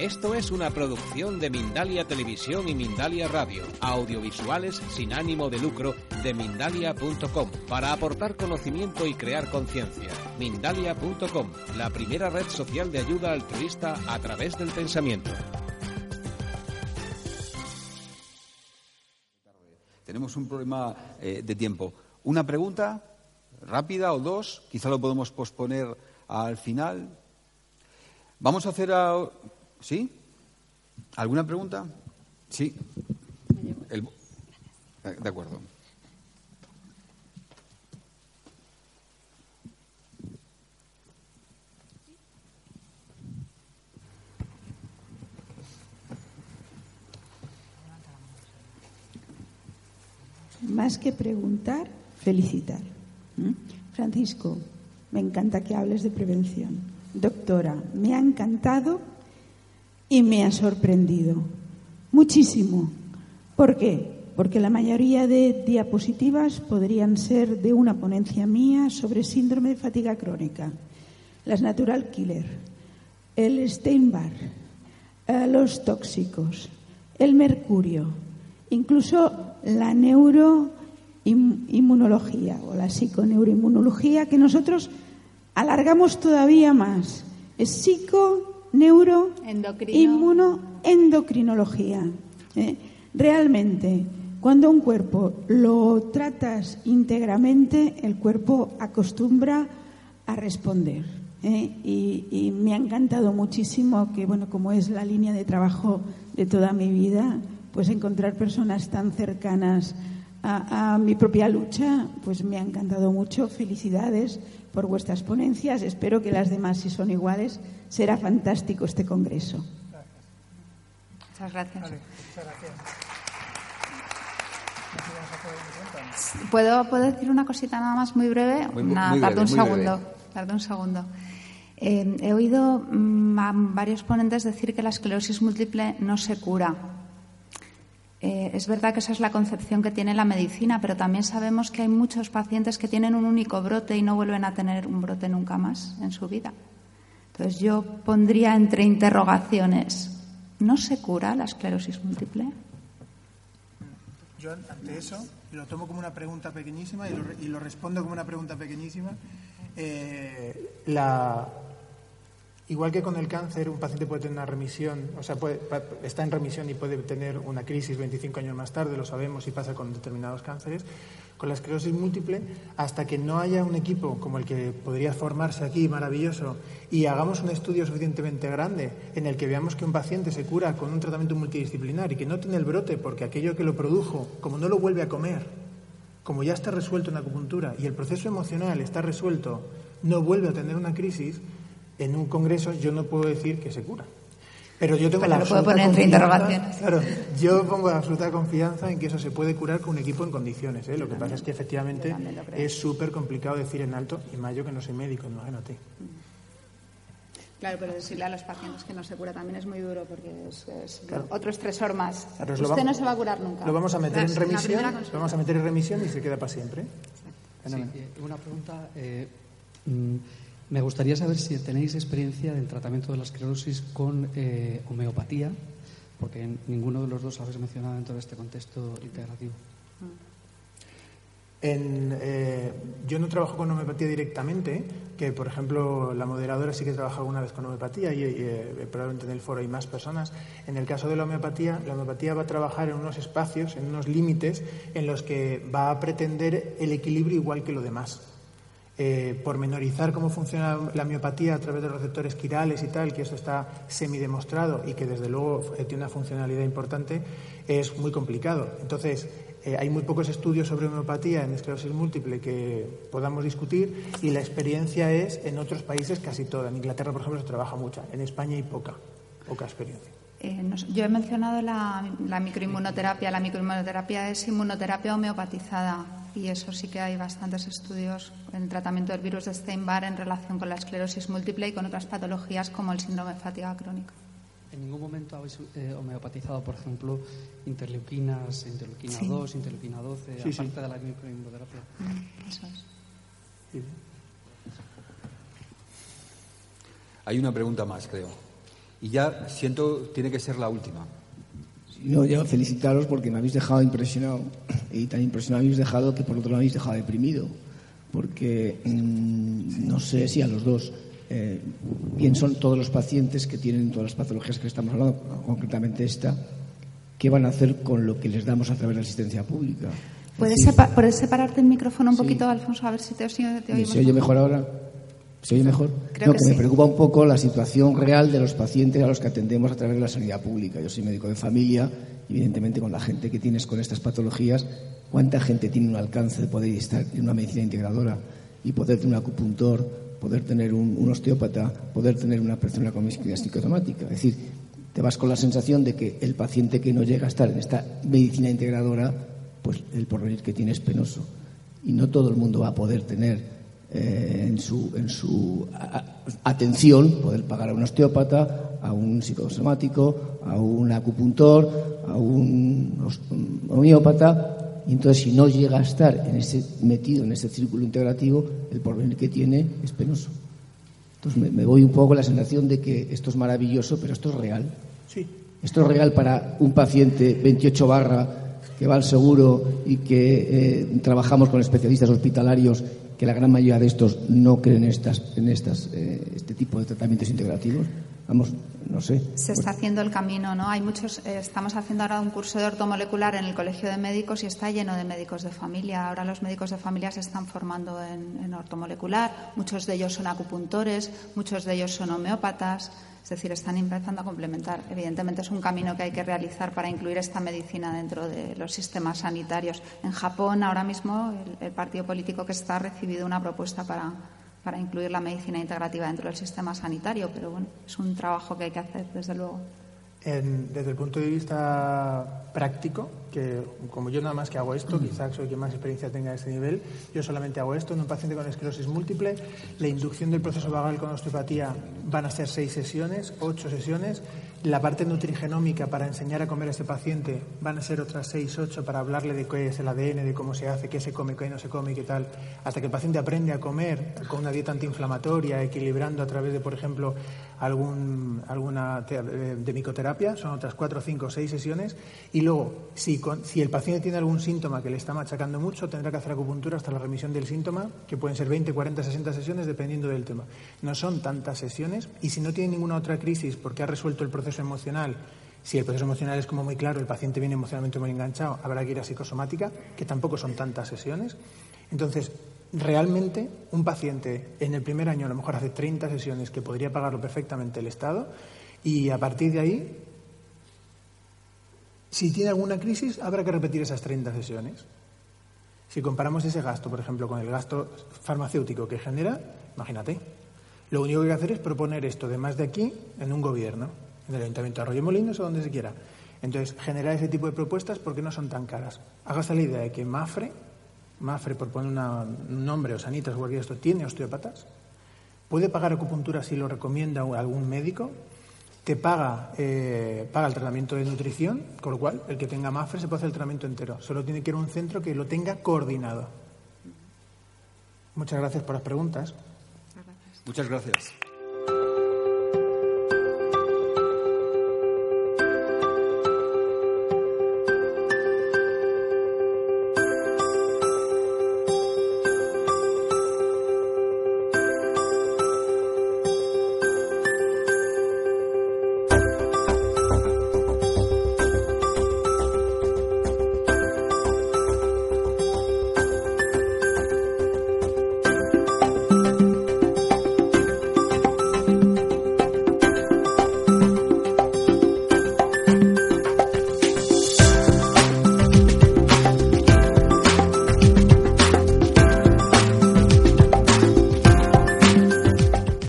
Esto es una producción de Mindalia Televisión y Mindalia Radio, audiovisuales sin ánimo de lucro de mindalia.com, para aportar conocimiento y crear conciencia. Mindalia.com, la primera red social de ayuda altruista a través del pensamiento. Tenemos un problema eh, de tiempo. ¿Una pregunta rápida o dos? Quizá lo podemos posponer al final. Vamos a hacer a... ¿Sí? ¿Alguna pregunta? Sí. El- eh, De acuerdo. Más que preguntar, felicitar. ¿Mm? Francisco, me encanta que hables de prevención. Doctora, me ha encantado y me ha sorprendido. Muchísimo. ¿Por qué? Porque la mayoría de diapositivas podrían ser de una ponencia mía sobre síndrome de fatiga crónica, las natural killer, el Steinbar, eh, los tóxicos, el mercurio, incluso la neuroinmunología o la psiconeuroinmunología que nosotros alargamos todavía más. Es psico, neuro, Endocrino. inmuno, endocrinología. ¿eh? Realmente, cuando un cuerpo lo tratas íntegramente, el cuerpo acostumbra a responder. ¿eh? Y, y me ha encantado muchísimo que, bueno, como es la línea de trabajo de toda mi vida, pues encontrar personas tan cercanas a, a mi propia lucha, pues me ha encantado mucho. Felicidades por vuestras ponencias. Espero que las demás, si son iguales, será fantástico este congreso. Muchas gracias. Vale, muchas gracias. ¿Puedo, ¿Puedo decir una cosita nada más muy breve? Muy- muy Nada, breve, tarde un segundo. Tarde un segundo. Eh, he oído mm, a varios ponentes decir que la esclerosis múltiple no se cura. Eh, es verdad que esa es la concepción que tiene la medicina, pero también sabemos que hay muchos pacientes que tienen un único brote y no vuelven a tener un brote nunca más en su vida. Entonces yo pondría entre interrogaciones, ¿no se cura la esclerosis múltiple? Yo ante eso lo tomo como una pregunta pequeñísima y lo, respondo como una pregunta pequeñísima. Eh, la, igual que con el cáncer, un paciente puede tener una remisión, o sea, puede- está en remisión y puede tener una crisis 25 años más tarde, lo sabemos y pasa con determinados cánceres. Con la esclerosis múltiple, hasta que no haya un equipo como el que podría formarse aquí, maravilloso, y hagamos un estudio suficientemente grande en el que veamos que un paciente se cura con un tratamiento multidisciplinar y que no tiene el brote porque aquello que lo produjo, como no lo vuelve a comer, como ya está resuelto en acupuntura y el proceso emocional está resuelto, no vuelve a tener una crisis, en un congreso yo no puedo decir que se cura. Pero yo tengo Pero la lo puedo poner entre interrogaciones. Claro, yo pongo la absoluta confianza en que eso se puede curar con un equipo en condiciones. ¿eh? Lo que pasa es que efectivamente es súper complicado decir en alto, y más yo que no soy médico, imagínate. Claro, pero decirle a los pacientes que no se cura también es muy duro porque es, es Claro. otro estresor más. Claro, Usted vamos- no se va a curar nunca. Lo vamos a meter en remisión, lo vamos a meter en remisión y se queda para siempre. Sí, eh, una pregunta. eh, mm, me gustaría saber si tenéis experiencia del tratamiento de la esclerosis con eh, homeopatía, porque ninguno de los dos habéis mencionado dentro de este contexto integrativo. En, eh, yo no trabajo con homeopatía directamente, que por ejemplo la moderadora sí que trabaja alguna vez con homeopatía y, y, eh, probablemente en el foro hay más personas. En el caso de la homeopatía, la homeopatía va a trabajar en unos espacios, en unos límites en los que va a pretender el equilibrio igual que lo demás. Eh, pormenorizar cómo funciona la miopatía a través de los receptores quirales y tal, que eso está semidemostrado y que desde luego eh, tiene una funcionalidad importante, es muy complicado. Entonces, eh, hay muy pocos estudios sobre homeopatía en esclerosis múltiple que podamos discutir y la experiencia es en otros países casi toda. En Inglaterra, por ejemplo, se trabaja mucha. En España hay poca, poca experiencia. Eh, yo he mencionado la, la microinmunoterapia. La microinmunoterapia es inmunoterapia homeopatizada y eso sí que hay bastantes estudios en el tratamiento del virus de Steinbar en relación con la esclerosis múltiple y con otras patologías como el síndrome de fatiga crónica. ¿En ningún momento habéis eh, homeopatizado, por ejemplo, interleuquinas, interleuquina Sí. 2, interleuquina 12, Sí, sí. aparte de la microinmunoterapia? Eso es. Hay una pregunta más, creo. Y ya siento, tiene que ser la última. No, yo felicitaros porque me habéis dejado impresionado. Y tan impresionado habéis dejado que por otro lado me habéis dejado deprimido. Porque mm, no sé si a los dos. Eh, bien son todos los pacientes que tienen todas las patologías que estamos hablando, concretamente esta, ¿qué van a hacer con lo que les damos a través de la asistencia pública? ¿Puedes, separarte el micrófono un poquito, Alfonso? A ver si te, te, ¿Se oye mejor ahora? ¿Se oye mejor? Creo no, que, me preocupa un poco la situación real de los pacientes a los que atendemos a través de la sanidad pública. Yo soy médico de familia, evidentemente con la gente que tienes con estas patologías, ¿cuánta gente tiene un alcance de poder estar en una medicina integradora y poder tener un acupuntor, poder tener un, osteópata, poder tener una persona con misquia psicosomática. Es decir, te vas con la sensación de que el paciente que no llega a estar en esta medicina integradora, pues el porvenir que tiene es penoso. Y no todo el mundo va a poder tener eh, en su, en su atención, poder pagar a un osteópata, a un psicosomático, a un acupuntor, a un homeópata, y entonces, si no llega a estar en ese, metido en ese círculo integrativo, el porvenir que tiene es penoso. Entonces, me, voy un poco con la sensación de que esto es maravilloso, pero esto es real. Sí. Esto es real para un paciente 28 barra que va al seguro y que eh, trabajamos con especialistas hospitalarios que la gran mayoría de estos no creen estas, en estas, eh, este tipo de tratamientos integrativos. Vamos, no sé. Se está haciendo el camino, ¿no? Hay muchos. Eh, estamos haciendo ahora un curso de ortomolecular en el Colegio de Médicos y está lleno de médicos de familia. Ahora los médicos de familia se están formando en, en ortomolecular. Muchos de ellos son acupuntores, muchos de ellos son homeópatas. Es decir, están empezando a complementar. Evidentemente es un camino que hay que realizar para incluir esta medicina dentro de los sistemas sanitarios. En Japón, ahora mismo, el, partido político que está ha recibido una propuesta para, para incluir la medicina integrativa dentro del sistema sanitario, pero bueno, es un trabajo que hay que hacer, desde luego desde el punto de vista práctico, que como yo nada más que hago esto, quizás soy quien más experiencia tenga a este nivel, yo solamente hago esto en un paciente con esclerosis múltiple. La inducción del proceso vagal con osteopatía van a ser seis sesiones, ocho sesiones. La parte nutrigenómica para enseñar a comer a este paciente van a ser otras seis, ocho para hablarle de qué es el ADN, de cómo se hace, qué se come, qué no se come qué tal, hasta que el paciente aprende a comer con una dieta antiinflamatoria, equilibrando a través de, por ejemplo, algún, alguna de micoterapia, son otras cuatro, cinco, seis sesiones. Y luego, si, si el paciente tiene algún síntoma que le está machacando mucho, tendrá que hacer acupuntura hasta la remisión del síntoma, que pueden ser 20, 40, 60 sesiones, dependiendo del tema. No son tantas sesiones. Y si no tiene ninguna otra crisis porque ha resuelto el proceso emocional, si el proceso emocional es como muy claro, el paciente viene emocionalmente muy enganchado, habrá que ir a psicosomática, que tampoco son tantas sesiones. Entonces, realmente un paciente en el primer año a lo mejor hace 30 sesiones que podría pagarlo perfectamente el Estado y a partir de ahí, si tiene alguna crisis, habrá que repetir esas 30 sesiones. Si comparamos ese gasto, por ejemplo, con el gasto farmacéutico que genera, imagínate, lo único que hay que hacer es proponer esto de más de aquí en un gobierno, en el Ayuntamiento de Arroyo Molinos o donde se quiera. Entonces, generar ese tipo de propuestas porque no son tan caras. Hágase la idea de que Mafre Mafre, por poner un nombre, o Sanitas o cualquier esto, tiene osteópatas, puede pagar acupuntura si lo recomienda algún médico, te paga, eh, paga el tratamiento de nutrición, con lo cual el que tenga Mafre se puede hacer el tratamiento entero. Solo tiene que ir a un centro que lo tenga coordinado. Muchas gracias por las preguntas. Muchas gracias.